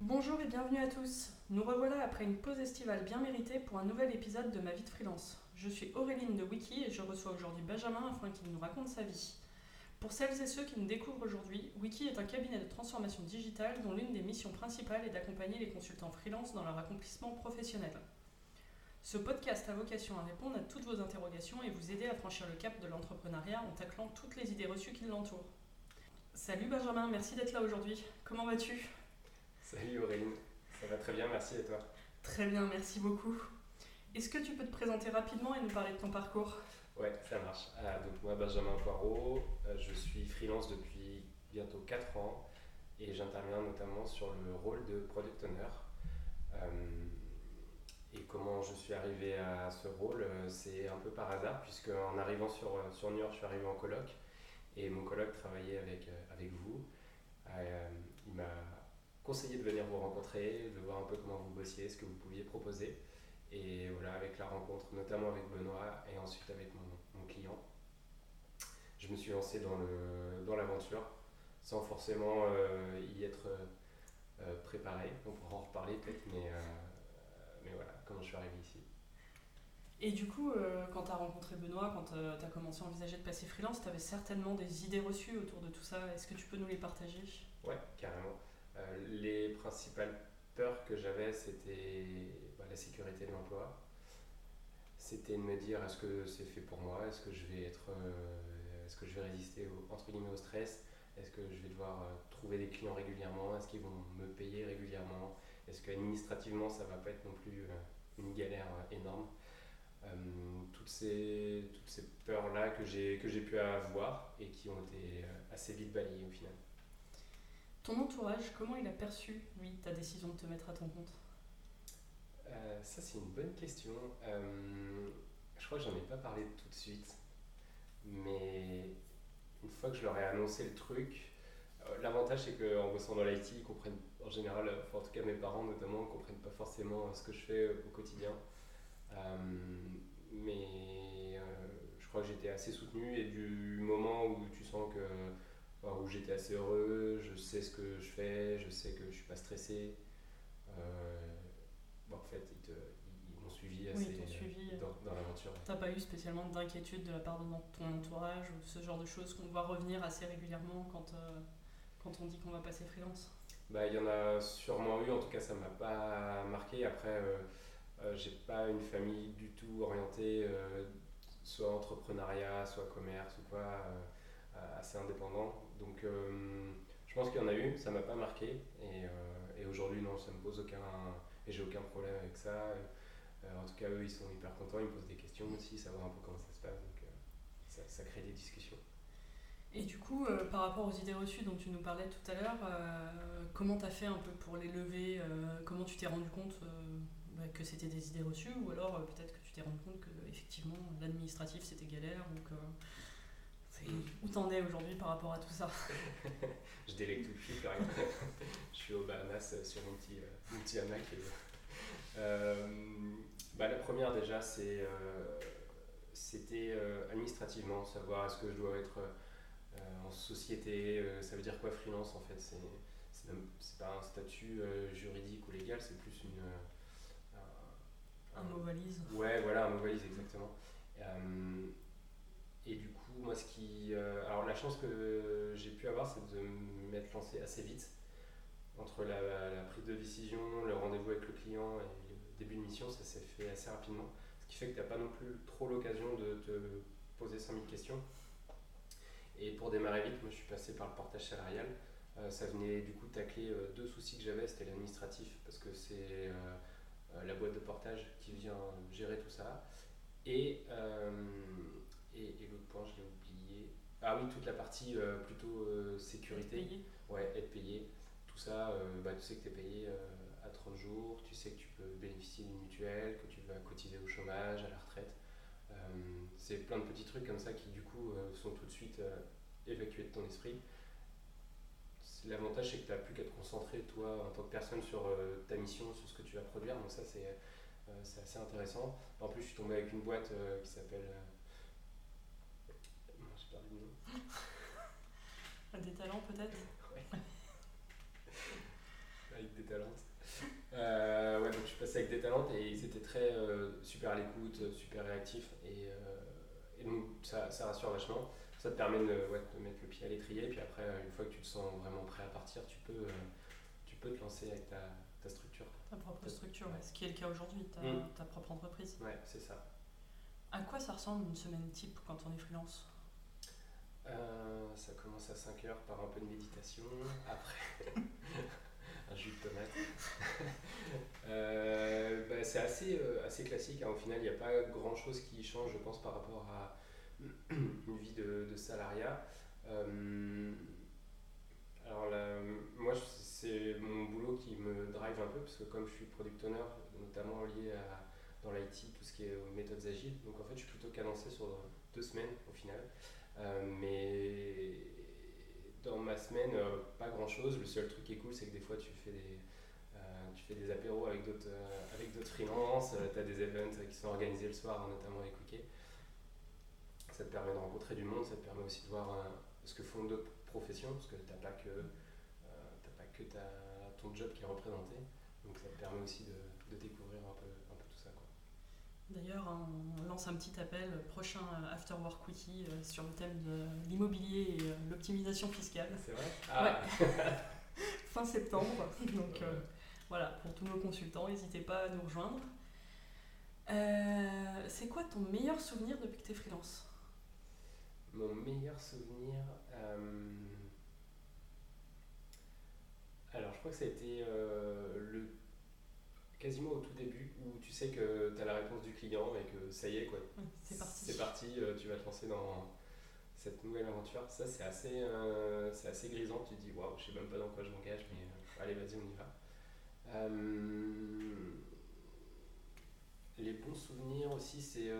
Bonjour et bienvenue à tous. Nous revoilà après une pause estivale bien méritée pour un nouvel épisode de Ma vie de freelance. Je suis Auréline de Wiki et je reçois aujourd'hui Benjamin afin qu'il nous raconte sa vie. Pour celles et ceux qui nous découvrent aujourd'hui, Wiki est un cabinet de transformation digitale dont l'une des missions principales est d'accompagner les consultants freelance dans leur accomplissement professionnel. Ce podcast a vocation à répondre à toutes vos interrogations et vous aider à franchir le cap de l'entrepreneuriat en taclant toutes les idées reçues qui l'entourent. Salut Benjamin, merci d'être là aujourd'hui. Comment vas-tu? Salut Auréline, ça va très bien, merci et toi? Très bien, merci beaucoup. Est-ce que tu peux te présenter rapidement et nous parler de ton parcours? Ouais, ça marche. Ah, donc moi, Benjamin Poirot, euh, je suis freelance depuis bientôt 4 ans et j'interviens notamment sur le rôle de product owner. Euh, et comment je suis arrivé à ce rôle, euh, c'est un peu par hasard, puisque en arrivant sur, sur New York, je suis arrivé en colloque et mon colloque travaillait avec, avec vous. il m'a conseillé de venir vous rencontrer, de voir un peu comment vous bossiez, ce que vous pouviez proposer. Et voilà, avec la rencontre, notamment avec Benoît et ensuite avec mon, client, je me suis lancé dans, dans l'aventure sans forcément euh, y être euh, préparé. On pourra en reparler peut-être, mais, euh, comment je suis arrivé ici. Et du coup, quand tu as rencontré Benoît, quand tu as commencé à envisager de passer freelance, tu avais certainement des idées reçues autour de tout ça. Est-ce que tu peux nous les partager? Ouais, carrément. les principales peurs que j'avais, c'était bah, la sécurité de l'emploi. C'était de me dire est-ce que c'est fait pour moi? Est-ce que je vais être, euh, est-ce que je vais résister au, entre guillemets au stress? Est-ce que je vais devoir euh, trouver des clients régulièrement? Est-ce qu'ils vont me payer régulièrement? Est-ce qu'administrativement ça va pas être non plus euh, une galère énorme toutes ces, toutes ces peurs-là que j'ai, que j'ai pu avoir et qui ont été assez vite balayées au final. Ton entourage, comment il a perçu, lui, ta décision de te mettre à ton compte? Euh, ça, c'est une bonne question. Euh, je crois que j'en ai pas parlé tout de suite. Mais une fois que je leur ai annoncé le truc, euh, l'avantage c'est qu'en bossant dans l'IT, ils comprennent en général, en tout cas mes parents notamment, ne comprennent pas forcément ce que je fais au quotidien. mais je crois que j'étais assez soutenu et du moment où tu sens que où j'étais assez heureux, je sais ce que je fais, je sais que je suis pas stressé en fait, ils, m'ont suivi assez euh, dans, dans l'aventure. T'as pas eu spécialement d'inquiétude de la part de ton entourage ou ce genre de choses qu'on voit revenir assez régulièrement quand, euh, quand on dit qu'on va passer freelance? Bah, Il y en a sûrement eu, en tout cas ça m'a pas marqué. Après, euh, j'ai pas une famille du tout orientée soit entrepreneuriat, soit commerce ou quoi, assez indépendant. Donc je pense qu'il y en a eu, ça m'a pas marqué. Et, et aujourd'hui, non, ça me pose aucun et j'ai aucun problème avec ça. Euh, en tout cas, eux, ils sont hyper contents, ils me posent des questions aussi, savoir un peu comment ça se passe. Donc, euh, ça, crée des discussions. Et du coup, euh, par rapport aux idées reçues dont tu nous parlais tout à l'heure, comment tu as fait un peu pour les lever Comment tu t'es rendu compte bah, que c'était des idées reçues Ou alors peut-être que tu t'es rendu compte que effectivement l'administratif c'était galère ou que où t'en es aujourd'hui par rapport à tout ça? Je délègue tout de suite, Je suis au Bahamas euh, sur mon petit, euh, mon petit hamac. Euh, bah, la première déjà, c'est, c'était administrativement, savoir est-ce que je dois être société, ça veut dire quoi freelance en fait? C'est, pas un statut juridique ou légal, c'est plus une... un, un mot valise. Ouais, voilà, un mot valise exactement. Et du coup, moi, ce qui. Euh, alors, la chance que j'ai pu avoir, c'est de m'être lancé assez vite. Entre la, prise de décision, le rendez-vous avec le client et le début de mission, ça s'est fait assez rapidement. Ce qui fait que tu n'as pas non plus trop l'occasion de te poser 5000 questions. Et pour démarrer vite, moi, je suis passé par le portage salarial. Euh, ça venait du coup tacler euh, deux soucis que j'avais, c'était l'administratif, parce que c'est la boîte de portage qui vient gérer tout ça. Et et, l'autre point, je l'ai oublié. Ah oui, toute la partie euh, plutôt euh, sécurité. Être payé. Ouais, être payé. Tout ça, euh, bah, tu sais que tu es payé à 30 jours, tu sais que tu peux bénéficier d'une mutuelle, que tu vas cotiser au chômage, à la retraite. c'est plein de petits trucs comme ça qui, du coup, sont tout de suite évacués de ton esprit. L'avantage, c'est que tu n'as plus qu'à te concentrer, toi, en tant que personne, sur ta mission, sur ce que tu vas produire. Donc, ça, c'est assez intéressant. En plus, je suis tombé avec une boîte qui s'appelle des talents peut-être Avec des talents. Euh, ouais, donc je suis passé avec des talents et ils étaient très euh, super à l'écoute, super réactifs et, euh, et donc ça, ça, rassure vachement. Ça te permet de, ouais, de, mettre le pied à l'étrier et puis après, une fois que tu te sens vraiment prêt à partir, tu peux, tu peux te lancer avec ta, ta structure. Ta propre structure, ouais. ce qui est le cas aujourd'hui, ta, mm. ta propre entreprise. Ouais, c'est ça. À quoi ça ressemble une semaine type quand on est freelance? Ça commence à 5 heures par un peu de méditation. Après, un jus de tomate. euh, bah, c'est assez, euh, assez classique. Hein. Au final, il n'y a pas grand chose qui change, je pense, par rapport à une vie de, de salariat. Euh, alors là, moi, c'est mon boulot qui me drive un peu, parce que comme je suis product owner, notamment lié à, dans l'IT, tout ce qui est méthodes agiles, donc en fait, je suis plutôt cadencé sur deux semaines au final. Euh, mais dans ma semaine, euh, pas grand chose. Le seul truc qui est cool, c'est que des fois, tu fais des, euh, tu fais des apéros avec d'autres euh, freelances, tu as des events qui sont organisés le soir, notamment avec Wiki. Ça te permet de rencontrer du monde, ça te permet aussi de voir ce que font d'autres professions, parce que tu n'as pas que, pas que ton job qui est représenté. Donc ça te permet aussi de, de découvrir un peu, un peu tout ça. D'ailleurs, on lance un petit appel prochain After Work Wiki sur le thème de l'immobilier et l'optimisation fiscale. C'est vrai? Ah. Fin septembre. Donc euh, voilà, pour tous nos consultants, n'hésitez pas à nous rejoindre. Euh, c'est quoi ton meilleur souvenir depuis que tu es freelance? Mon meilleur souvenir. Euh, alors, je crois que ça a été le quasiment au tout début où tu sais que tu as la réponse du client et que ça y est, quoi. c'est parti. C'est parti, euh, tu vas te lancer dans cette nouvelle aventure. Ça, c'est assez, euh, c'est assez grisant. Tu te dis, waouh, je sais même pas dans quoi je m'engage, mais euh, allez, vas-y, on y va. les bons souvenirs aussi, c'est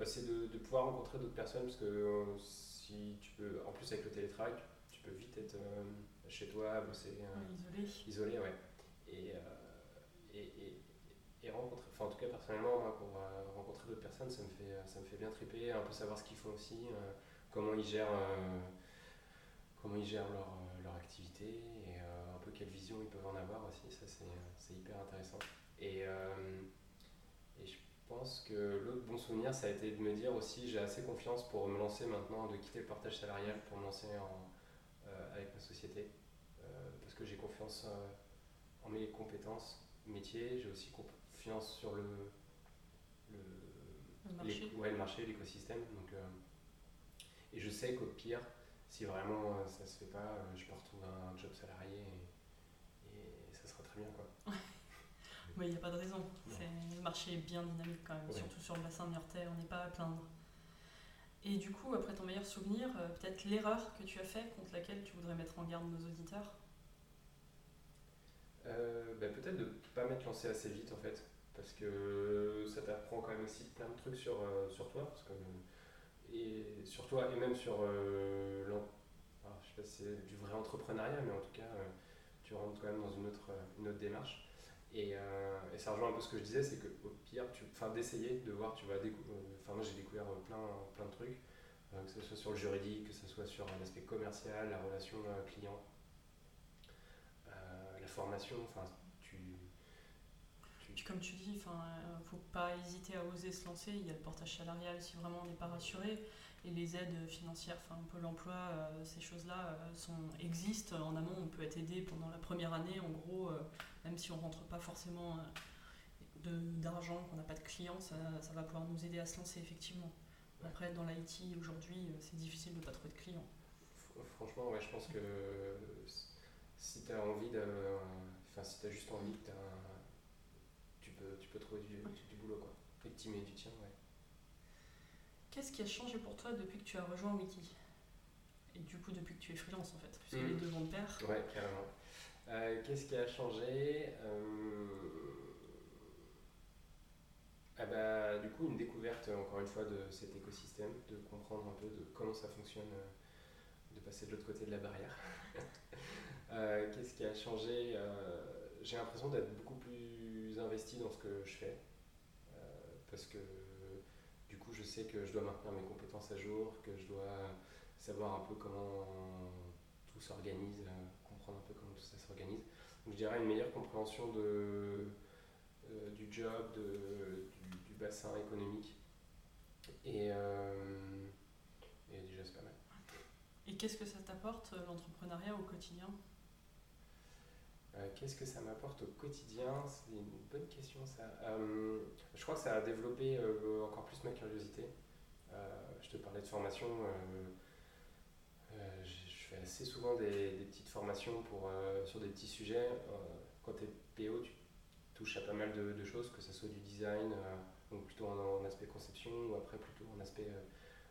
bah, de, de, pouvoir rencontrer d'autres personnes parce que si tu peux, en plus avec le télétravail, tu, peux vite être chez toi, bosser. isolé. Isolé, ouais. Et et, rencontrer, enfin en tout cas personnellement, pour euh, rencontrer d'autres personnes, ça me, fait, ça me fait bien triper, un peu savoir ce qu'ils font aussi, euh, comment ils gèrent, euh, comment ils gèrent leur, leur activité et un peu quelle vision ils peuvent en avoir aussi, ça c'est hyper intéressant. Et, et pense que l'autre bon souvenir, ça a été de me dire aussi, j'ai assez confiance pour me lancer maintenant, de quitter le partage salarial pour me lancer en, avec ma société, parce que j'ai confiance en mes compétences métier, j'ai aussi confiance sur le, le, marché, ouais, le marché, l'écosystème. Donc, euh, et je sais qu'au pire, si vraiment euh, ça se fait pas, euh, je peux retrouver un job salarié et, et ça sera très bien. Quoi. il n'y a pas de raison. Le marché est bien dynamique quand même, surtout sur le bassin de Niortais, on n'est pas à plaindre. Et du coup, après ton meilleur souvenir, peut-être l'erreur que tu as fait contre laquelle tu voudrais mettre en garde nos auditeurs? Euh, bah, Peut-être de ne pas m'être lancé assez vite en fait, parce que ça t'apprend quand même aussi plein de trucs sur, euh, sur toi, parce que, et sur toi et même sur euh, je sais pas si c'est du vrai entrepreneuriat, mais en tout cas tu rentres quand même dans une autre, une autre démarche. Et, et, ça rejoint un peu ce que je disais, c'est qu'au pire, d'essayer, de voir, tu vas découvrir, enfin moi j'ai découvert plein, plein de trucs, que ce soit sur le juridique, que ce soit sur l'aspect commercial, la relation client, formation, enfin, tu, Comme tu dis, enfin, euh, faut pas hésiter à oser se lancer. Il y a le portage salarial si vraiment on n'est pas rassuré. Et les aides financières, enfin, Pôle emploi, euh, ces choses-là euh, sont, existent. En amont, on peut être aidé pendant la première année. En gros, même si on rentre pas forcément d'argent, qu'on n'a pas de clients, ça, va pouvoir nous aider à se lancer effectivement. Après, dans l'IT aujourd'hui, c'est difficile de pas trouver de clients. Franchement, ouais, je pense que si tu as envie de. Enfin, si tu juste envie, tu, peux, tu peux trouver du, du, boulot, quoi. Et tu mets du tien, ouais. Qu'est-ce qui a changé pour toi depuis que tu as rejoint Wiki Et du coup, depuis que tu es freelance, en fait, puisque les mmh. deux vont de pair. Ouais, carrément. Euh, qu'est-ce qui a changé euh... ah bah, Du coup, une découverte, encore une fois, de cet écosystème, de comprendre un peu de comment ça fonctionne, euh, de passer de l'autre côté de la barrière. Euh, qu'est-ce qui a changé J'ai l'impression d'être beaucoup plus investi dans ce que je fais. Parce que je sais que je dois maintenir mes compétences à jour, que je dois savoir un peu comment tout s'organise, comprendre un peu comment tout ça s'organise. Donc je dirais une meilleure compréhension de, du job, du, bassin économique. Et, et déjà c'est pas mal. Et qu'est-ce que ça t'apporte l'entrepreneuriat au quotidien? Euh, qu'est-ce que ça m'apporte au quotidien? C'est une bonne question ça. Euh, je crois que ça a développé euh, encore plus ma curiosité. je te parlais de formation. je fais assez souvent des, petites formations pour, sur des petits sujets. quand tu es PO, tu touches à pas mal de, choses, que ce soit du design, donc plutôt en, en, aspect conception, ou après plutôt en aspect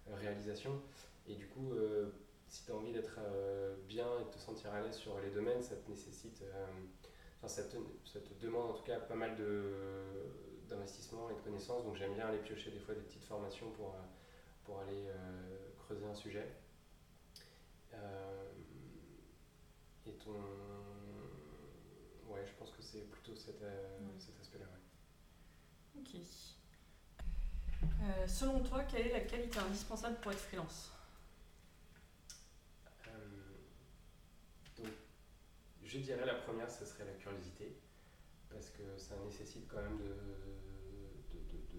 réalisation. Et du coup, si tu as envie d'être euh, bien et de te sentir à l'aise sur les domaines, ça te nécessite, euh, enfin, ça, te, ça, te, demande en tout cas pas mal d'investissement et de connaissances. Donc j'aime bien aller piocher des fois des petites formations pour, euh, pour aller creuser un sujet. et ton. Ouais, je pense que c'est plutôt cet, cet aspect-là. Ouais. Ok. selon toi, quelle est la qualité indispensable pour être freelance? Je dirais la première, ce serait la curiosité, parce que ça nécessite quand même de,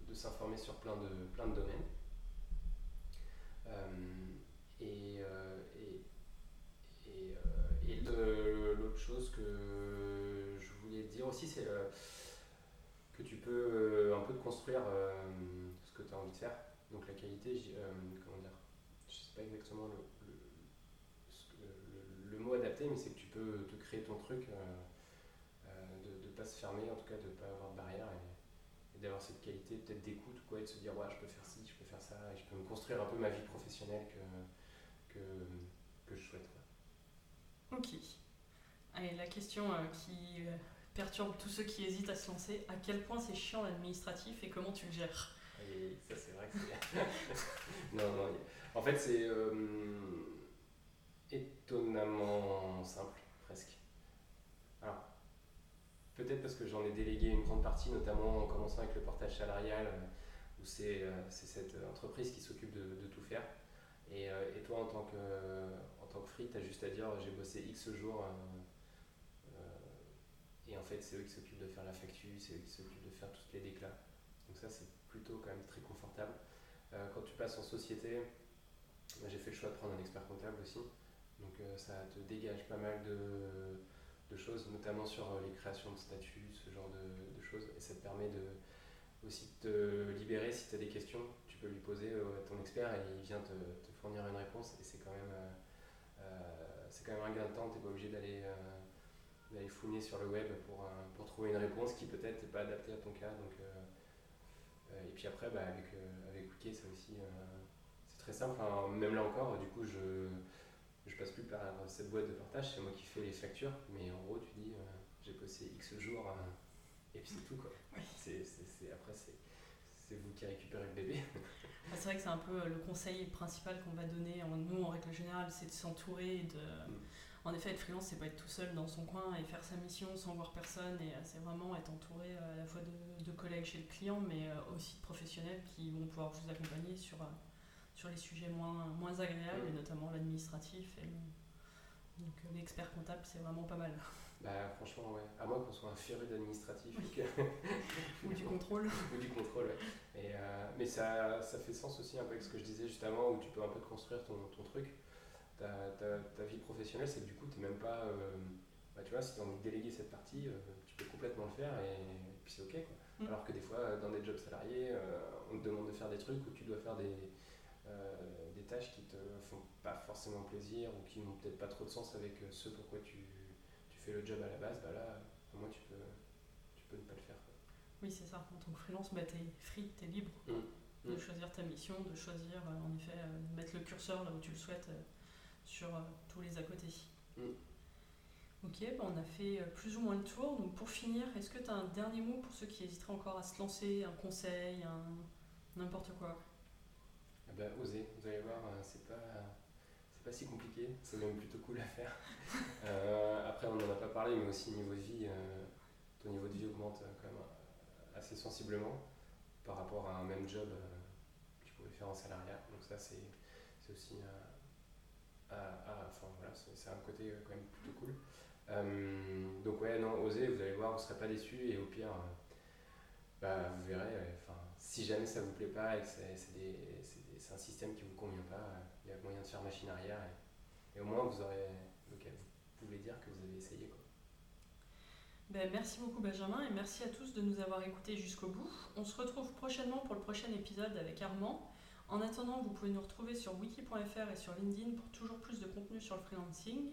de, s'informer sur plein de, plein de domaines. Euh, et, euh, et, et, euh, l'autre chose que je voulais dire aussi, c'est que tu peux un peu construire ce que tu as envie de faire. Donc la qualité, comment dire, je sais pas exactement le, le mot adapté, mais c'est que peux te créer ton truc, euh, euh, de ne pas se fermer, en tout cas de ne pas avoir de barrière et, d'avoir cette qualité peut-être d'écoute quoi, et de se dire ouais, je peux faire ci, je peux faire ça, et je peux me construire un peu ma vie professionnelle que, que, que je souhaite. Ok. Allez, la question euh, qui perturbe tous ceux qui hésitent à se lancer, à quel point c'est chiant l'administratif et comment tu le gères? Et ça c'est vrai que c'est... non, non, en fait c'est étonnamment simple, presque. Alors, peut-être parce que j'en ai délégué une grande partie, notamment en commençant avec le portage salarial, euh, où euh, c'est cette entreprise qui s'occupe de, tout faire. Et, euh, et, toi, en tant que, en tant que free, tu as juste à dire j'ai bossé X jours. et en fait, c'est eux qui s'occupent de faire la facture, c'est eux qui s'occupent de faire toutes les déclats. Donc, ça, c'est plutôt quand même très confortable. quand tu passes en société, j'ai fait le choix de prendre un expert comptable aussi. Donc ça te dégage pas mal de, choses, notamment sur euh, les créations de statuts, ce genre de, choses. Et ça te permet de, aussi de te libérer si tu as des questions. Tu peux lui poser euh, à ton expert et il vient te, fournir une réponse. Et c'est quand, même, c'est quand même un gain de temps. Tu n'es pas obligé d'aller d'aller fouiner sur le web pour, pour trouver une réponse qui peut-être n'est pas adaptée à ton cas. Donc, et puis après, bah, avec, avec Wiki, ça aussi, c'est très simple. même là encore, du coup, je, je passe plus par cette boîte de partage, c'est moi qui fais les factures, mais en gros, tu dis, euh, j'ai posté X jours, euh, et puis c'est tout, quoi. C'est, après, c'est, vous qui récupérez le bébé. Ah, c'est vrai que c'est un peu euh, le conseil principal qu'on va donner, nous, en règle générale, c'est de s'entourer, de... Mm. En effet, être freelance, c'est pas être tout seul dans son coin et faire sa mission sans voir personne, et c'est vraiment être entouré à la fois de, collègues chez le client, mais aussi de professionnels qui vont pouvoir vous accompagner sur sur les sujets moins, moins agréables, et notamment l'administratif. Et Donc euh, l'expert comptable, c'est vraiment pas mal. Bah, franchement, ouais. À moins qu'on soit un féru d'administratif. Ou du contrôle. Ou du contrôle, ouais. Et, euh, mais ça, ça fait sens aussi un peu avec ce que je disais juste avant, où tu peux un peu te construire ton, ton truc. Ta, ta, ta, vie professionnelle, c'est que du coup, tu n'es même pas. Euh, bah, tu vois, si tu as envie de déléguer cette partie, tu peux complètement le faire et, puis c'est ok. Quoi. Mm. Alors que des fois, dans des jobs salariés, on te demande de faire des trucs où tu dois faire des, des tâches qui te font pas forcément plaisir ou qui n'ont peut-être pas trop de sens avec euh, ce pourquoi tu, tu, fais le job à la base, bah là, au moins tu peux, tu peux ne pas le faire. Oui, c'est ça. En tant que freelance, bah, tu es free, tu es libre mmh. de mmh. choisir ta mission, de choisir, euh, en effet, de mettre le curseur là où tu le souhaites sur tous les à côté. Mmh. Ok, bah on a fait plus ou moins le tour. Donc pour finir, est-ce que tu as un dernier mot pour ceux qui hésiteraient encore à se lancer, un conseil, un... n'importe quoi? Eh ben, osez, vous allez voir, euh, c'est pas, c'est pas si compliqué, c'est même plutôt cool à faire. Euh, après, on n'en a pas parlé, mais aussi niveau de vie, euh, ton niveau de vie augmente quand même assez sensiblement par rapport à un même job que tu pouvais faire en salariat. Donc ça, c'est, aussi, enfin, voilà, c'est un côté quand même plutôt cool. donc ouais, non, osez, vous allez voir, vous ne serez pas déçus et au pire, bah, vous verrez, enfin, si jamais ça vous plaît pas et que c'est un système qui vous convient pas, il y a moyen de faire machine arrière et, au moins vous aurez, vous pouvez dire que vous avez essayé. Quoi. Ben, merci beaucoup Benjamin et merci à tous de nous avoir écoutés jusqu'au bout. On se retrouve prochainement pour le prochain épisode avec Armand. En attendant, vous pouvez nous retrouver sur wiki.fr et sur LinkedIn pour toujours plus de contenu sur le freelancing.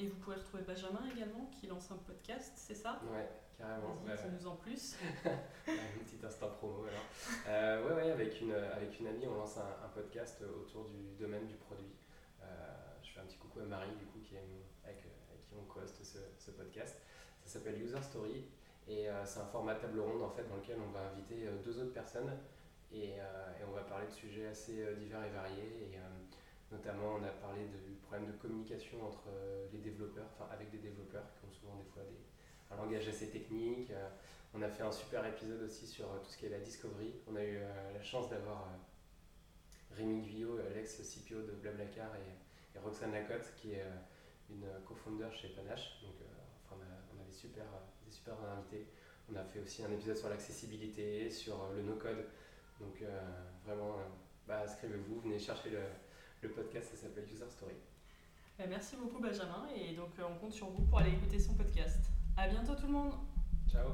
Et vous pouvez retrouver Benjamin également qui lance un podcast, c'est ça? Ouais, carrément. Vas-y, nous en plus. un petit instant promo alors. Euh, avec une, avec une amie, on lance un, podcast autour du domaine du produit. Euh, je fais un petit coucou à Marie, du coup, qui est, avec, qui on co ce, podcast. Ça s'appelle User Story et euh, c'est un format table ronde en fait dans lequel on va inviter euh, deux autres personnes et, euh, et, on va parler de sujets assez divers et variés. Et, notamment, on a parlé du problème de communication entre les développeurs, enfin avec des développeurs qui ont souvent des fois des, un langage assez technique. On a fait un super épisode aussi sur tout ce qui est la discovery. On a eu la chance d'avoir Rémi Guyot, l'ex-CPO de Blablacar et, et, Roxane Lacotte, qui est une co-founder chez Panache. Donc, des super, des super invités. On a fait aussi un épisode sur l'accessibilité, sur euh, le no-code. Donc euh, vraiment, euh, bah, inscrivez-vous, venez chercher le, le podcast, ça s'appelle User Story. Merci beaucoup Benjamin et donc on compte sur vous pour aller écouter son podcast. À bientôt tout le monde. Ciao.